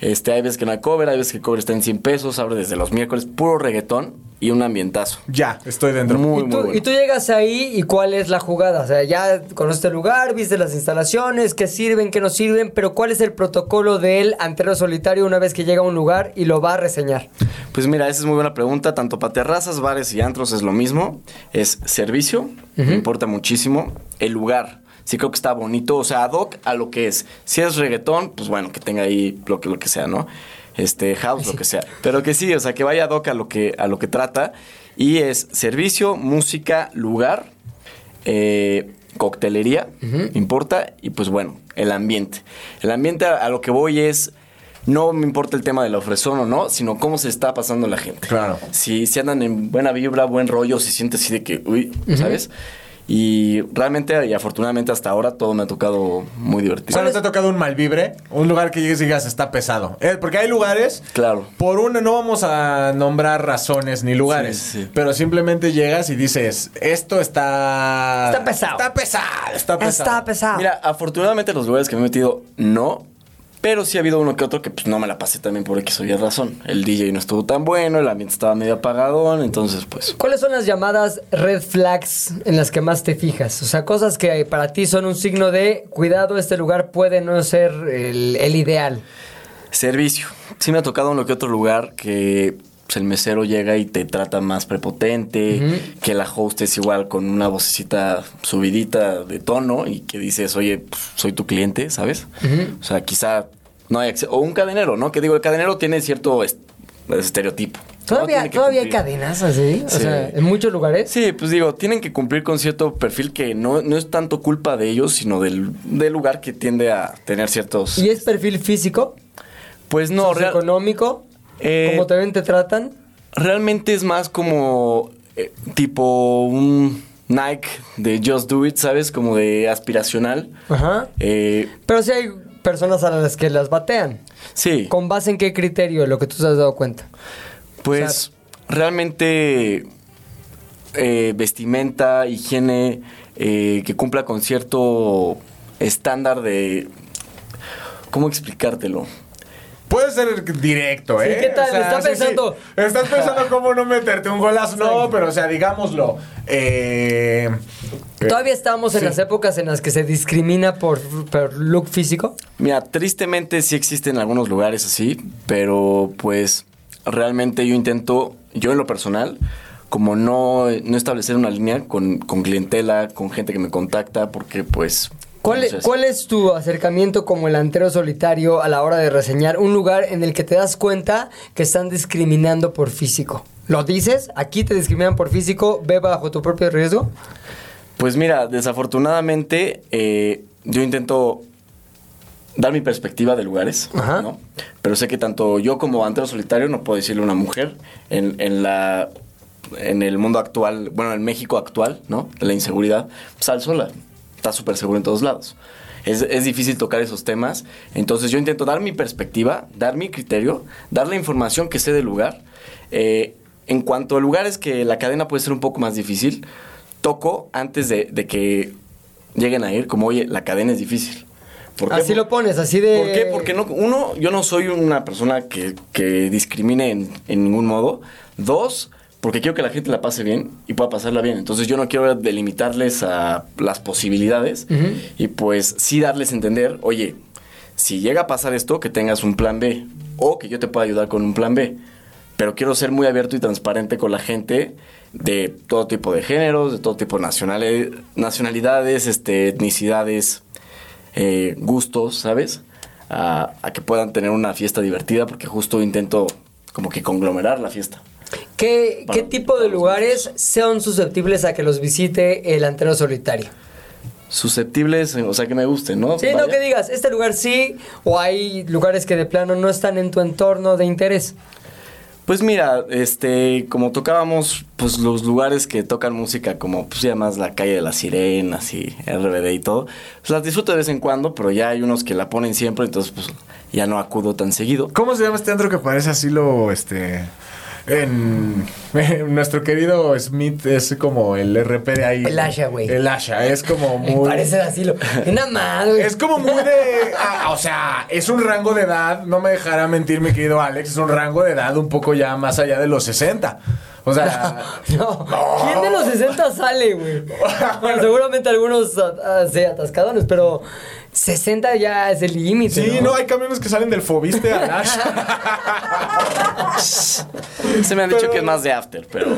Este, hay veces que no hay cover, hay veces que el cover está en 100 pesos, abre desde los miércoles, puro reggaetón y un ambientazo. Ya, estoy dentro. Muy, y, muy tú, bueno. y tú llegas ahí y cuál es la jugada. O sea, ya conoces el lugar, viste las instalaciones, qué sirven, qué no sirven, pero cuál es el protocolo del antero solitario una vez que llega a un lugar y lo va a reseñar. Pues mira, esa es muy buena pregunta. Tanto para terrazas, bares y antros es lo mismo. Es servicio, me importa muchísimo. El lugar, sí creo que está bonito, o sea, ad hoc a lo que es. Si es reggaetón, pues bueno, que tenga ahí lo que, lo que sea, ¿no? Este, house, lo que sea. Pero que sí, o sea, que vaya ad hoc a lo que, a lo que trata. Y es servicio, música, lugar, eh, coctelería, importa, y pues bueno, el ambiente. El ambiente a, a lo que voy es, no me importa el tema de la ofrezón o no, sino cómo se está pasando la gente. Claro. Si, si andan en buena vibra, buen rollo, si siente así de que, uy, ¿sabes? Y realmente y afortunadamente hasta ahora todo me ha tocado muy divertido. ¿no te ha tocado un malvibre? Un lugar que llegues y digas, está pesado. Eh, porque hay lugares... Claro. Por una, no vamos a nombrar razones ni lugares. Sí, sí. Pero simplemente llegas y dices, esto está... Está pesado. Está pesado, está pesado. Está pesado. Mira, afortunadamente los lugares que me he metido, no. Pero sí ha habido uno que otro que pues no me la pasé también por X o Y razón. El DJ no estuvo tan bueno, el ambiente estaba medio apagadón, entonces pues... ¿Cuáles son las llamadas red flags en las que más te fijas? O sea, cosas que para ti son un signo de cuidado, este lugar puede no ser el, el ideal. Servicio. Sí me ha tocado uno que otro lugar que pues, el mesero llega y te trata más prepotente, que la host es igual con una vocecita subidita de tono y que dices, oye, pues, soy tu cliente, ¿sabes? O sea, quizá no hay acceso. O un cadenero, ¿no? Que digo, el cadenero tiene cierto est- estereotipo. ¿no? ¿Todavía, todavía hay cadenas así? O Sí. sea, en muchos lugares. Sí, pues digo, tienen que cumplir con cierto perfil que no, no es tanto culpa de ellos, sino del, del lugar que tiende a tener ciertos... ¿Y es perfil físico? Pues no, real- ¿Socioeconómico? Eh, ¿Cómo te ven, te tratan? realmente es más como eh, tipo un Nike de Just Do It, ¿sabes? Como de aspiracional. Ajá. Eh, Pero sí hay personas a las que las batean. sí, ¿Con base en qué criterio? Lo que tú te has dado cuenta. pues realmente vestimenta, higiene, que cumpla con cierto estándar de... ¿Cómo explicártelo? Puede ser directo, Sí, ¿eh? ¿qué tal? Está sí, sí. pensando- Estás pensando cómo no meterte un golazo. No, pero o sea, digámoslo. Eh, ¿Todavía estamos en sí. las épocas en las que se discrimina por, por look físico? Mira, tristemente sí existen algunos lugares así, pero pues realmente yo intento, yo en lo personal, como no, no establecer una línea con, con clientela, con gente que me contacta, porque pues... ¿Cuál, es tu acercamiento como el antero solitario a la hora de reseñar un lugar en el que te das cuenta que están discriminando por físico? ¿Lo dices? ¿Aquí te discriminan por físico? ¿Ve bajo tu propio riesgo? Pues mira, desafortunadamente eh, yo intento dar mi perspectiva de lugares, Ajá. ¿no? Pero sé que tanto yo como antero solitario no puedo decirle a una mujer en, en la en el mundo actual, bueno, en México actual, ¿no? De la inseguridad, sal sola. Estás súper seguro en todos lados. Es, es difícil tocar esos temas. Entonces yo intento dar mi perspectiva, dar mi criterio, dar la información que sé del lugar. Eh, en cuanto a lugares que la cadena puede ser un poco más difícil, toco antes de, de que lleguen a ir, como, oye, la cadena es difícil. ¿Por qué? Así lo pones, así de... ¿Por qué? Porque no, uno, yo no soy una persona que, que discrimine en, en ningún modo. Dos, porque quiero que la gente la pase bien y pueda pasarla bien. Entonces yo no quiero delimitarles a las posibilidades y pues sí darles a entender, oye, si llega a pasar esto, que tengas un plan B o que yo te pueda ayudar con un plan B. Pero quiero ser muy abierto y transparente con la gente de todo tipo de géneros, de todo tipo de nacionali- nacionalidades, este, etnicidades, eh, gustos, ¿sabes? A, a que puedan tener una fiesta divertida, porque justo intento como que conglomerar la fiesta. ¿Qué, Para- qué tipo de lugares son susceptibles a que los visite el antero solitario? Susceptibles, o sea, que me gusten, ¿no? Sí, no que digas, este lugar sí, o hay lugares que de plano no están en tu entorno de interés. Pues mira, este, como tocábamos, pues los lugares que tocan música como, pues ya más la calle de las sirenas y RBD y todo, pues las disfruto de vez en cuando, pero ya hay unos que la ponen siempre, entonces pues ya no acudo tan seguido. ¿Cómo se llama este antro que parece asilo, este... En, en nuestro querido Smith es como el RP de ahí. El Asha, güey. El Asha, es como Me (laughs) muy... parece así, lo... Nada más, güey. Es como muy de. ah, o sea, es un rango de edad, no me dejará mentir, mi querido Alex, es un rango de edad un poco ya más allá de los 60. O sea. (laughs) No. ¿Quién de los 60 sale, güey? Bueno, seguramente algunos ah, sí, atascadones, pero 60 ya es el límite. Sí, no, hay camiones que salen del Fobiste al Asha. (laughs) Se me han dicho que es más de after, pero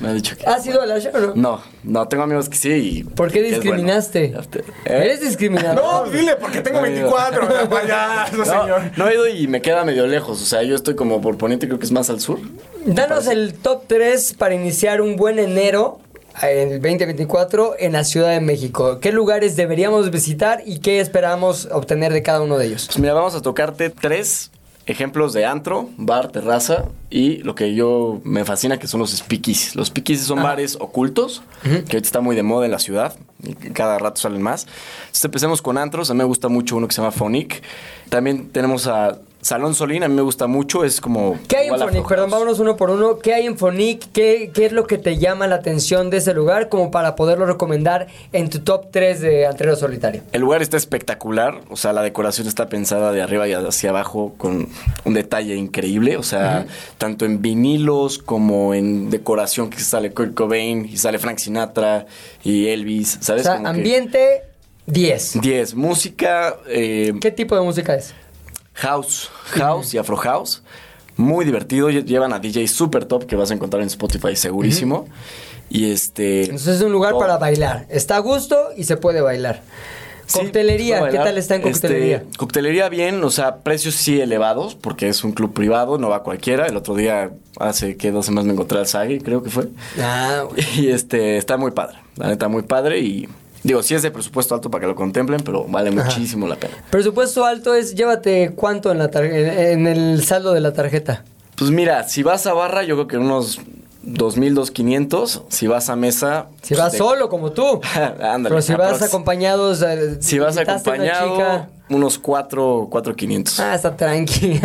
me han dicho que... ¿Has ido al Asha o no? No, no, tengo amigos que sí y... ¿Por qué discriminaste? bueno. After. ¿Eh? Eres discriminador. No, dile, porque tengo No, 24. o sea, payaso, No, señor. no he ido y me queda medio lejos. O sea, yo estoy como por poniente, creo que es más al sur. Danos el top 3 para iniciar un buen enero en el 2024 en la Ciudad de México. ¿Qué lugares deberíamos visitar y qué esperamos obtener de cada uno de ellos? Pues mira, vamos a tocarte tres ejemplos de antro, bar, terraza y lo que yo me fascina que son los speakeasies. Los speakeasies son bares ocultos, que ahorita está muy de moda en la ciudad y cada rato salen más. Entonces empecemos con antros, a mí me gusta mucho uno que se llama Phonic. También tenemos a Salón Solín, a mí me gusta mucho, es como... ¿Qué hay en Fonic? Perdón, vámonos uno por uno. ¿Qué hay en Fonic? ¿Qué, ¿Qué es lo que te llama la atención de ese lugar como para poderlo recomendar en tu top 3 de Antrero Solitario? El lugar está espectacular, o sea, la decoración está pensada de arriba y hacia abajo con un detalle increíble, o sea, tanto en vinilos como en decoración que sale Kurt Cobain y sale Frank Sinatra y Elvis, O ¿sabes? sea, Como que ambiente 10. 10, música, eh, ¿Qué tipo de música es? House, house y afro house, muy divertido, lle- llevan a DJ super top que vas a encontrar en Spotify segurísimo. Y este... Entonces es un lugar todo. para bailar. Está a gusto y se puede bailar. Sí, Coctelería, ¿qué tal está en Este, coctelería? coctelería bien, o sea, precios sí elevados, porque es un club privado, no va cualquiera. El otro día, hace que dos semanas me encontré al Sagi, creo que fue. Ah, (laughs) Y este, está muy padre, la neta, muy padre. Y digo, sí es de presupuesto alto para que lo contemplen, pero vale muchísimo la pena. presupuesto alto es llévate cuánto en, la en el saldo de la tarjeta. Pues mira, si vas a barra, yo creo que unos 2.000, 2.500. Si vas a mesa... Si pues, vas de- solo como tú. (laughs) Ándale, Pero si vas acompañados. eh, Si vas invitaste a una acompañado, chica. unos 4, 4.500. Ah, está tranqui.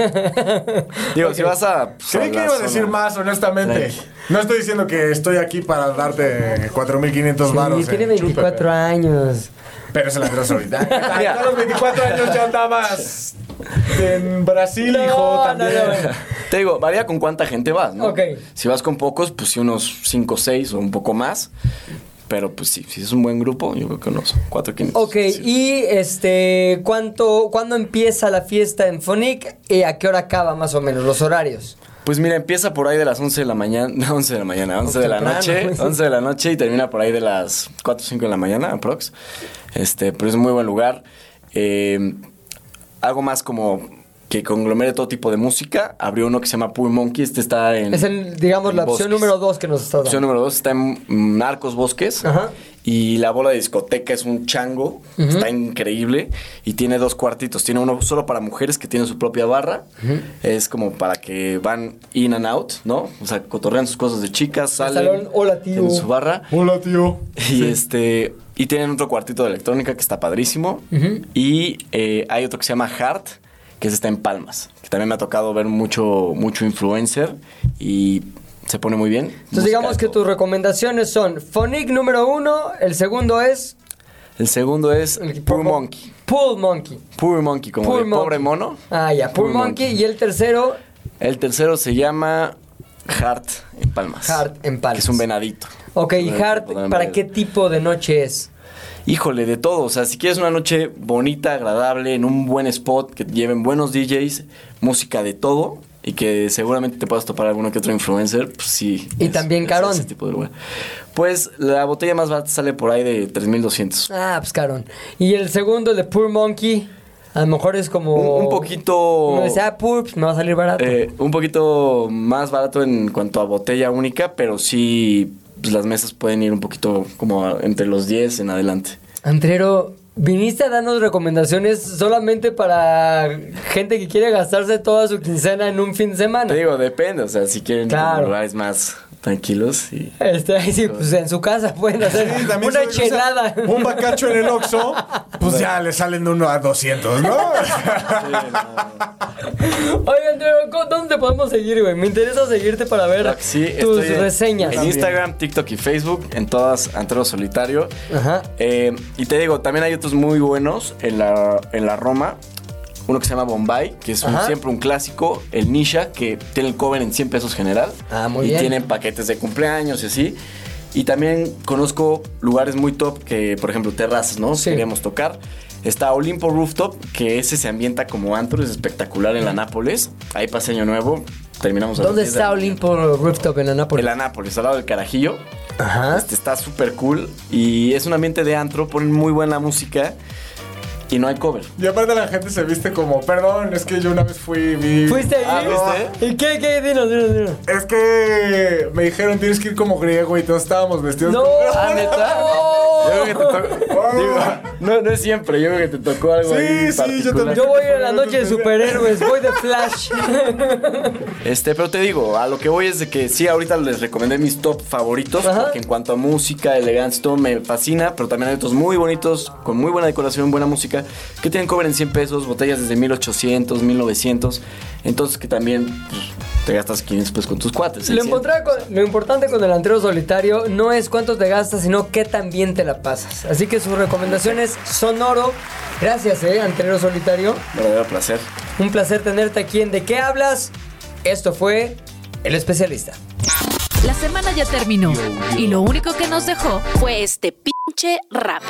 (laughs) Digo, si vas a... pues, Creí a que iba a zona- decir más, honestamente. Tranqui. No estoy diciendo que estoy aquí para darte 4.500 varos. Sí, tiene en chupe, 24 pero- años. Pero se la dio ahorita. (laughs) A los 24 años ya andabas en Brasil, No, hijo, no, también. no. Te digo, varía con cuánta gente vas, ¿no? Ok. Si vas con pocos, pues sí, unos 5 o 6 o un poco más. Pero pues sí, si es un buen grupo, yo creo que unos 4 500. Ok, y este, ¿cuánto, ¿cuándo empieza la fiesta en Phonic y a qué hora acaba más o menos, los horarios? Pues mira, empieza por ahí de las 11 de la mañana, (laughs) no, 11 de la mañana, 11 de la noche, pues. 11 de la noche y termina por ahí de las 4 o 5 de la mañana, aprox. Este, pero es un muy buen lugar. Eh, algo más como que conglomere todo tipo de música. Abrió uno que se llama Pool Monkey, este está en... Es el, digamos, en la opción número dos que nos Opción dando. número 2 está en mm, Arcos Bosques. Ajá. Y la bola de discoteca es un chango. Está increíble. Y tiene dos cuartitos. Tiene uno solo para mujeres que tiene su propia barra. Es como para que van in and out, ¿no? O sea, cotorrean sus cosas de chicas, salen. salón, hola, tío. Tienen su barra. Hola, tío. Y este. Y tienen otro cuartito de electrónica que está padrísimo. Y eh, hay otro que se llama Heart, que está en Palmas. Que también me ha tocado ver mucho, mucho influencer. Y se pone muy bien. Entonces digamos que tus recomendaciones son Phonic número uno, el segundo es El segundo es el- Poor Monkey. Pool Monkey. Poor Monkey, como Poor de pobre mono. Ah, ya, Poor Monkey. Monkey. Y el tercero, El tercero se llama Heart en Palmas. Heart en Palmas. Que es un venadito. Ok, y Hard, ¿para qué tipo de noche es? Híjole, de todo. O sea, si quieres una noche bonita, agradable, en un buen spot, que lleven buenos DJs, música de todo. Y que seguramente te puedas topar alguno que otro influencer, pues sí. Y también carón. Ese tipo de lugar. Pues la botella más barata sale por ahí de 3200. Ah, pues carón. Y el segundo, el de Poor Monkey, a lo mejor es como... Un, un poquito. Me decía, ah, Poor, pues me va a salir barato. Eh, un poquito más barato en cuanto a botella única, pero sí pues, las mesas pueden ir un poquito como entre los 10 en adelante. Andrero, viniste a darnos recomendaciones solamente para gente que quiere gastarse toda su quincena en un fin de semana. Te digo, depende, o sea, si quieren Claro. lugares más tranquilos y... Este, ahí sí, pues en su casa (laughs) pueden hacer Sí, una se- o sea, chelada. un bacacho en el Oxxo, pues ya le salen de uno a 200, ¿no? (laughs) Oye, Andrero, ¿cómo- ¿dónde te podemos seguir, güey? Me interesa seguirte para ver sí, tus en- reseñas. En Instagram, TikTok y Facebook, en todas Antero Solitario. Ajá. Eh, y te digo, también hay otros muy buenos en la, en la Roma. Uno que se llama Bombay, que es un- siempre un clásico. El Nisha, que tiene el cover en 100 pesos general. Ah, muy y bien. tienen paquetes de cumpleaños y así. Y también conozco lugares muy top que, por ejemplo, terrazas, ¿no? Sí. Queríamos tocar. Está Olimpo Rooftop, que ese se ambienta como antro, es espectacular en la Nápoles. Ahí pasa Año Nuevo, terminamos a ¿Dónde 10 de la está. Olimpo Rooftop en Anápolis? En la Nápoles, al lado del Carajillo. Ajá. Este está súper cool y es un ambiente de antro, ponen muy buena música y no hay cover. Y aparte la gente se viste como, perdón, es que yo una vez fui, vi... ¿Fuiste ahí? Ah, ¿viste? ¿Y qué, qué? Dinos, dinos, dinos. Es que me dijeron tienes que ir como griego y todos estábamos vestidos ¡No! como... Ah, ¿neta? (laughs) Yo creo que te tocó. digo, no, no es siempre, yo creo que te tocó algo Sí, ahí sí, particular. yo también. Yo voy a la noche de superhéroes, voy de Flash. (laughs) Este, pero te digo, a lo que voy es de que sí, ahorita les recomendé mis top favoritos, Ajá. porque en cuanto a música, elegancia, todo me fascina, pero también hay otros muy bonitos, con muy buena decoración, buena música, que tienen cover en 100 pesos, botellas desde 1800, 1900, entonces que también pues, te gastas 500 pesos con tus cuates. Lo, 600. encontré con- lo importante con el antero solitario no es cuánto te gastas, sino qué tan bien te la pasas. Así que sus recomendaciones son oro. Gracias, eh, antero solitario. Verdadero placer. Un placer tenerte aquí en ¿De qué hablas? Esto fue El Especialista. La semana ya terminó y lo único que nos dejó Fue este pinche rap.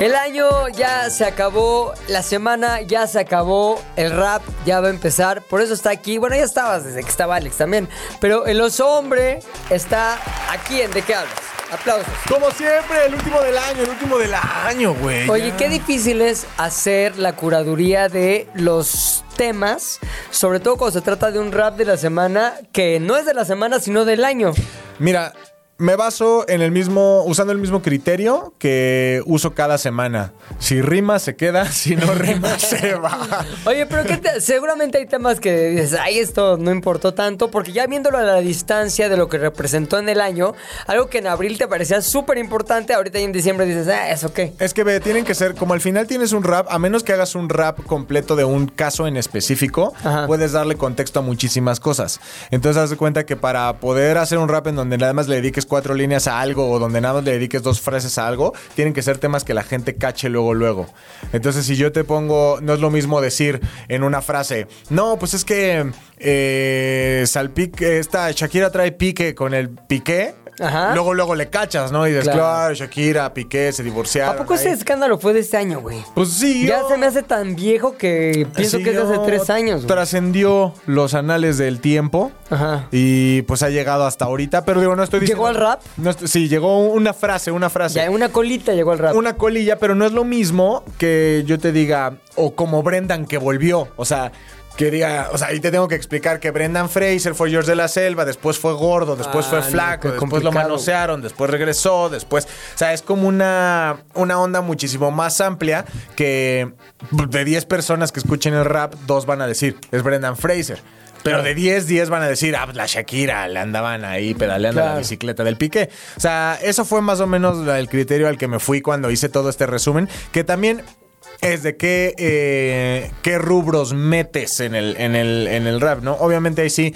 El año ya se acabó, la semana ya se acabó, el rap ya va a empezar, por eso está aquí. Bueno, ya estabas desde que estaba Alex también, pero el oso hombre está aquí en ¿De qué hablas? Aplausos. Como siempre, el último del año, el último del año, güey. Oye, Ya. qué difícil es hacer la curaduría de los temas, sobre todo cuando se trata de un rap de la semana que no es de la semana, sino del año. Mira, me baso en el mismo, usando el mismo criterio que uso cada semana. Si rima, se queda. (laughs) Si no rima, se va. Oye, pero ¿qué te- seguramente hay temas que dices, ay, esto no importó tanto, porque ya viéndolo a la distancia de lo que representó en el año, algo que en abril te parecía súper importante, ahorita en diciembre dices, ah, ¿eso qué? Es que ve, tienen que ser, como al final tienes un rap, a menos que hagas un rap completo de un caso en específico, Ajá. puedes darle contexto a muchísimas cosas. Entonces, haz de cuenta que para poder hacer un rap en donde nada más le dediques cuatro líneas a algo o donde nada le dediques dos frases a algo, tienen que ser temas que la gente cache luego, luego. Entonces, si yo te pongo, no es lo mismo decir en una frase, no, pues es que eh, salpique, esta Shakira trae pique con el piqué. Ajá. Luego, luego le cachas, ¿no? Y dices, Claro. claro, Shakira, Piqué, se divorciaron. ¿A poco ese ahí". escándalo fue de este año, güey? Pues sí. Ya se me hace tan viejo que pienso que es de hace tres años. Trascendió los anales del tiempo. Ajá. Y pues ha llegado hasta ahorita. Pero digo, no estoy diciendo. ¿Llegó al rap? No estoy- sí, llegó una frase, una frase. Ya una colita llegó al rap. Una colilla, pero no es lo mismo que yo te diga, o como Brendan que volvió. O sea, que diga, o sea, ahí te tengo que explicar que Brendan Fraser fue George de la Selva, después fue gordo, después Ah, fue no, flaco, después lo manosearon, después regresó, después. O sea, es como una, una onda muchísimo más amplia que de 10 personas que escuchen el rap, dos van a decir, es Brendan Fraser. Pero de 10, 10 van a decir, ah, pues la Shakira, le andaban ahí pedaleando Claro. la bicicleta del pique. O sea, eso fue más o menos el criterio al que me fui cuando hice todo este resumen, que también es de qué, eh, qué rubros metes en el, en, el, en el rap, ¿no? Obviamente ahí sí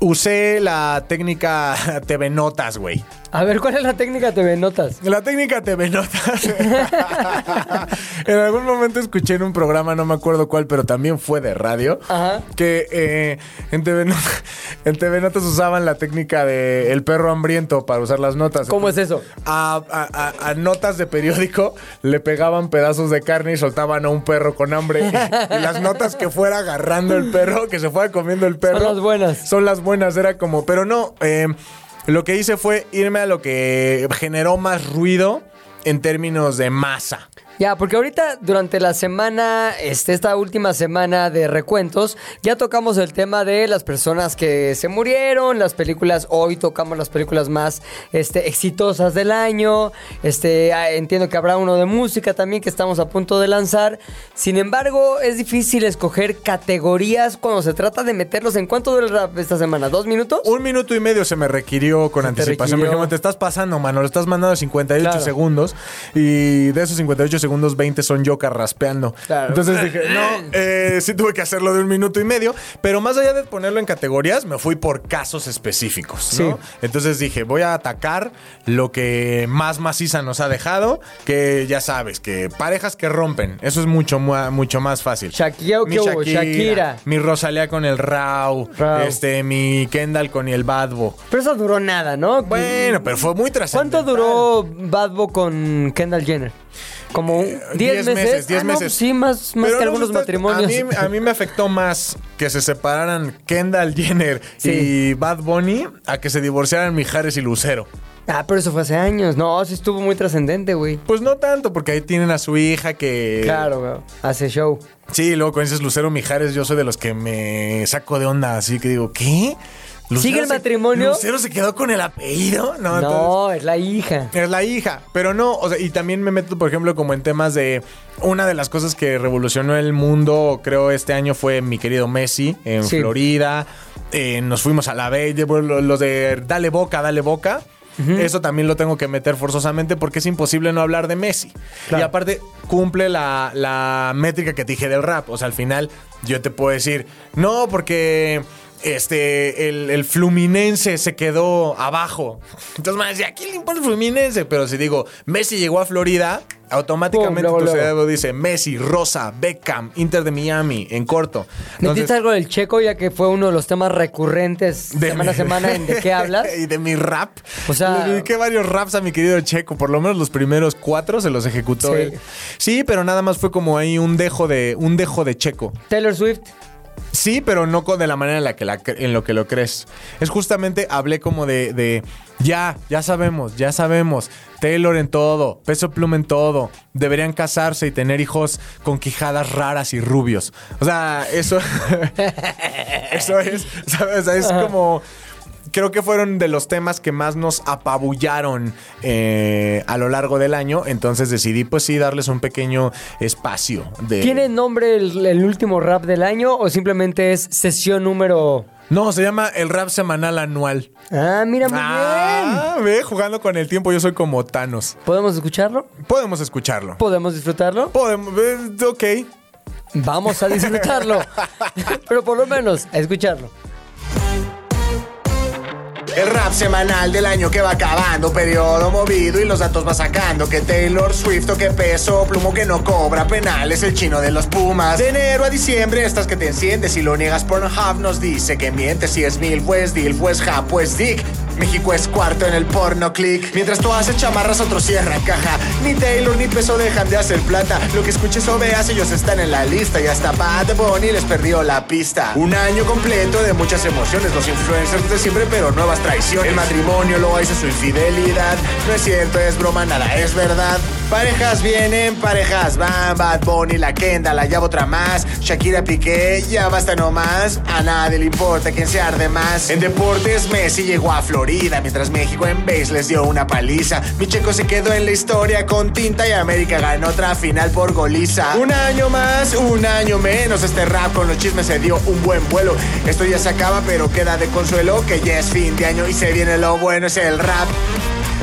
usé la técnica (laughs) TV Notas, güey. A ver, ¿cuál es la técnica TV Notas? La técnica TV Notas. (laughs) en algún momento escuché en un programa, no me acuerdo cuál, pero también fue de radio, Ajá. que eh, en, TV No- (laughs) en TV Notas usaban la técnica de el perro hambriento para usar las notas. ¿Cómo es eso? A, a- a- a notas de periódico le pegaban pedazos de carne y soltaban a un perro con hambre. y las notas que fuera agarrando el perro, que se fuera comiendo el perro. las buenas. Son las buenas, era como, pero no, eh, lo que hice fue irme a lo que generó más ruido en términos de masa. Ya, porque ahorita durante la semana, este, esta última semana de recuentos, ya tocamos el tema de las personas que se murieron, las películas, hoy tocamos las películas más este, exitosas del año, este, ah, entiendo que habrá uno de música también que estamos a punto de lanzar, sin embargo es difícil escoger categorías cuando se trata de meterlos, ¿en cuánto dura el rap esta semana? ¿Dos minutos? Un minuto y medio se me requirió con anticipación. requirió. Por ejemplo, te estás pasando, mano. Lo estás mandando a 58 Claro. segundos. Y de esos 58 segundos, 20 son yo carraspeando. Claro. Entonces dije, (laughs) no, eh, sí tuve que hacerlo de un minuto y medio. Pero más allá de ponerlo en categorías, me fui por casos específicos. ¿no? Sí. Entonces dije, voy a atacar lo que más maciza nos ha dejado. Que ya sabes, que parejas que rompen. Eso es mucho, mu- mucho más fácil. Shakira, ¿qué hubo? Shakira. Mi Rosalía con el Rau. Rau. Este, mi Kendall con el Badbo. Pero eso duró nada, ¿no? Bueno, pero fue muy trascendental. ¿Cuánto duró Badbo con Kendall Jenner? Como un- 10 meses. 10 Ah, meses. sí, más, más que no, algunos matrimonios. A mí, a mí me afectó más que se separaran Kendall Jenner Sí. y Bad Bunny a que se divorciaran Mijares y Lucero. Ah, pero eso fue hace años. No, sí estuvo muy trascendente, güey. Pues no tanto, porque ahí tienen a su hija que. Claro, güey. Hace show. Sí, luego cuando dices Lucero Mijares, yo soy de los que me saco de onda, así que digo, ¿qué? ¿Sigue el se- matrimonio? ¿Lucero se quedó con el apellido? No, entonces- es la hija. Es la hija, pero no, o sea, y también me meto, por ejemplo, como en temas de una de las cosas que revolucionó el mundo, creo, este año fue mi querido Messi en Sí. Florida. Eh, nos fuimos a la Bella, bueno, los de Dale Boca, Dale Boca. Eso también lo tengo que meter forzosamente porque es imposible no hablar de Messi. Claro. Y aparte cumple la, la métrica que te dije del rap. O sea, al final yo te puedo decir, no, porque este, el, el Fluminense se quedó abajo. Entonces me decía, ¿a quién le importa el Fluminense? Pero si digo, Messi llegó a Florida, automáticamente Pum, luego, tu cerebro dice Messi, Rosa, Beckham, Inter de Miami, en corto. ¿Metiste Entonces, algo del checo ya que fue uno de los temas recurrentes de semana a semana en de qué (laughs) hablas? y de mi rap. O sea- le dediqué varios raps a mi querido Checo. Por lo menos los primeros cuatro se los ejecutó Sí. él. Sí, pero nada más fue como ahí un dejo de, un dejo de Checo. Taylor Swift. Sí, pero no con de la manera en la que la en lo que lo crees. Es justamente hablé como de, de ya, ya sabemos, ya sabemos. Taylor en todo, peso pluma en todo. Deberían casarse y tener hijos con quijadas raras y rubios. O sea, eso. (laughs) eso es, ¿sabes? O sea, es como. Creo que fueron de los temas que más nos apabullaron eh, a lo largo del año. Entonces decidí, pues sí, darles un pequeño espacio. De... ¿Tiene nombre el, el último rap del año o simplemente es sesión número... No, se llama el rap semanal anual. Ah, mira, muy Ah, ve, jugando con el tiempo, yo soy como Thanos. bien. ¿Podemos escucharlo? Podemos escucharlo. ¿Podemos disfrutarlo? Podemos, ok. Vamos a disfrutarlo. (laughs) Pero por lo menos a escucharlo. El rap semanal del año que va acabando, periodo movido y los datos va sacando. Que Taylor Swift o que peso, plumo que no cobra penales, el chino de los Pumas. De enero a diciembre, estas que te enciendes y lo niegas Pornhub nos dice que mientes si es mil, pues deal, pues ja, pues dick. México es cuarto en el porno click. Mientras tú haces chamarras, otro cierra caja. Ni Taylor ni peso dejan de hacer plata. Lo que escuches o veas, ellos están en la lista. Y hasta Bad Bunny les perdió la pista. Un año completo de muchas emociones. Los influencers de siempre, pero nuevas traiciones. El matrimonio lo hace su infidelidad. No es cierto, es broma, nada es verdad. Parejas vienen, parejas van. Bad Bunny, la Kendall, la llave otra más. Shakira Piqué, ya basta nomás. A nadie le importa quién se arde más. En deportes, Messi llegó a Florida. Mientras México en base les dio una paliza. Mi checo se quedó en la historia con tinta y América ganó otra final por goliza. Un año más, un año menos. Este rap con los chismes se dio un buen vuelo. Esto ya se acaba, pero queda de consuelo que ya es fin de año y se viene lo bueno, es el rap.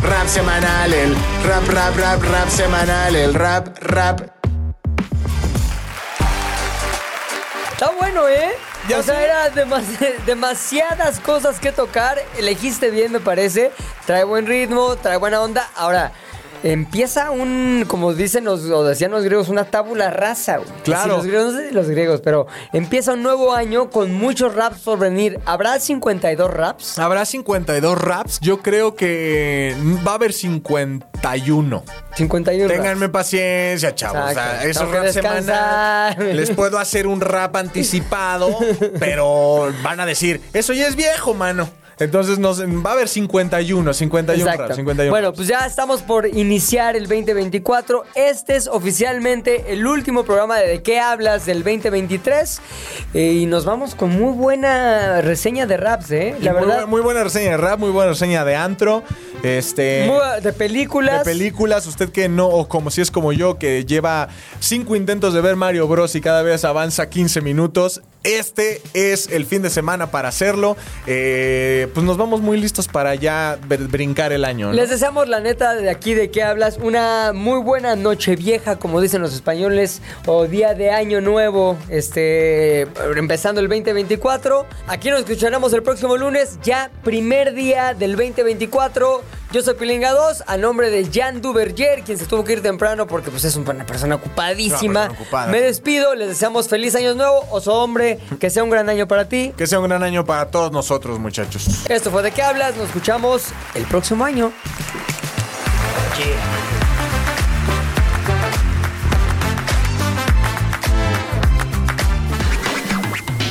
Rap semanal, el rap, rap, rap, rap semanal, el rap, rap. Está bueno, ¿eh? Ya o sea, sé. era demas- demasiadas cosas que tocar. Elegiste bien, me parece. Trae buen ritmo, trae buena onda. Ahora, empieza un, como dicen los, o decían los griegos, una tábula rasa. güey. Claro. Los griegos, no sé si los griegos, pero empieza un nuevo año con muchos raps por venir. ¿Habrá 52 raps? Habrá 52 raps. Yo creo que va a haber 51. 51 raps. Ténganme paciencia, chavos. O sea, Exacto. es Tengo un que rap semanal. descansar. (laughs) Les puedo hacer un rap anticipado, pero van a decir, eso ya es viejo, mano. Entonces nos, va a haber 51, 51 Exacto. raps, 51 bueno, raps. pues ya estamos por iniciar el 2024. Este es oficialmente el último programa de ¿De qué hablas del 2023? Eh, y nos vamos con muy buena reseña de raps, ¿eh? La muy, verdad, muy buena reseña de rap, muy buena reseña de antro. Este. muy- de películas. De películas, usted que no, o como si es como yo, que lleva cinco intentos de ver Mario Bros. y cada vez avanza 15 minutos. Este es el fin de semana para hacerlo. Eh, pues nos vamos muy listos para ya br- brincar el año. Les deseamos la neta de aquí de qué hablas, una muy buena noche vieja, como dicen los españoles, o día de año nuevo, este, empezando el 2024. Aquí nos escucharemos el próximo lunes, ya primer día del 2024. Yo soy Pilinga 2, a nombre de Jan Duverger, quien se tuvo que ir temprano porque pues es una persona ocupadísima. Una persona ocupada. Me despido, les deseamos feliz año nuevo, oso hombre, que sea un gran año para ti. Que sea un gran año para todos nosotros, muchachos. Esto fue de qué hablas, nos escuchamos el próximo año.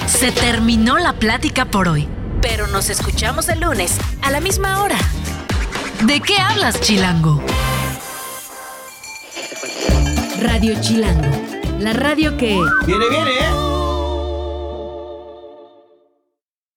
Se terminó la plática por hoy, pero nos escuchamos el lunes a la misma hora. ¿De qué hablas, Chilango? Radio Chilango, la radio que... Viene, viene, ¿eh?